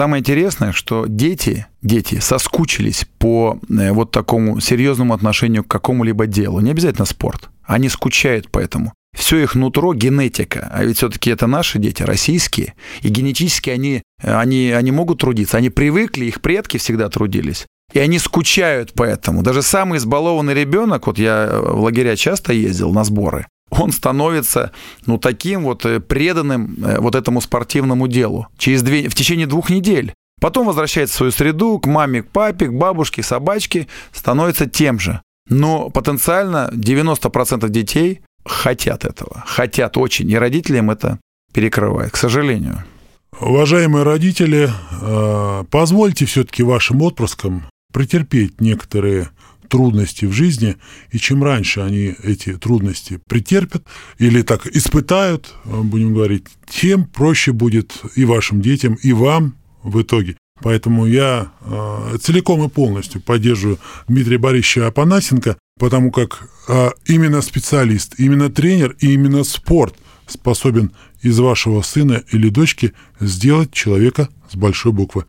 Самое интересное, что дети, дети соскучились по э, вот такому серьезному отношению к какому-либо делу. Не обязательно спорт. Они скучают по этому. Все их нутро генетика, а ведь все-таки это наши дети, российские, и генетически они, они, они могут трудиться, они привыкли, их предки всегда трудились. И они скучают по этому. Даже самый избалованный ребенок, вот я в лагеря часто ездил на сборы, он становится ну, таким вот э, преданным э, вот этому спортивному делу через две, в течение двух недель. Потом возвращается в свою среду, к маме, к папе, к бабушке, собачке, становится тем же. Но потенциально 90% детей хотят этого, хотят очень, и родителям это перекрывает, к сожалению. Уважаемые родители, э, позвольте все-таки вашим отпрыскам претерпеть некоторые трудности в жизни, и чем раньше они эти трудности претерпят или так испытают, будем говорить, тем проще будет и вашим детям, и вам в итоге. Поэтому я э, целиком и полностью поддерживаю Дмитрия Борисовича Апанасенко, потому как э, именно специалист, именно тренер и именно спорт способен из вашего сына или дочки сделать человека с большой буквы.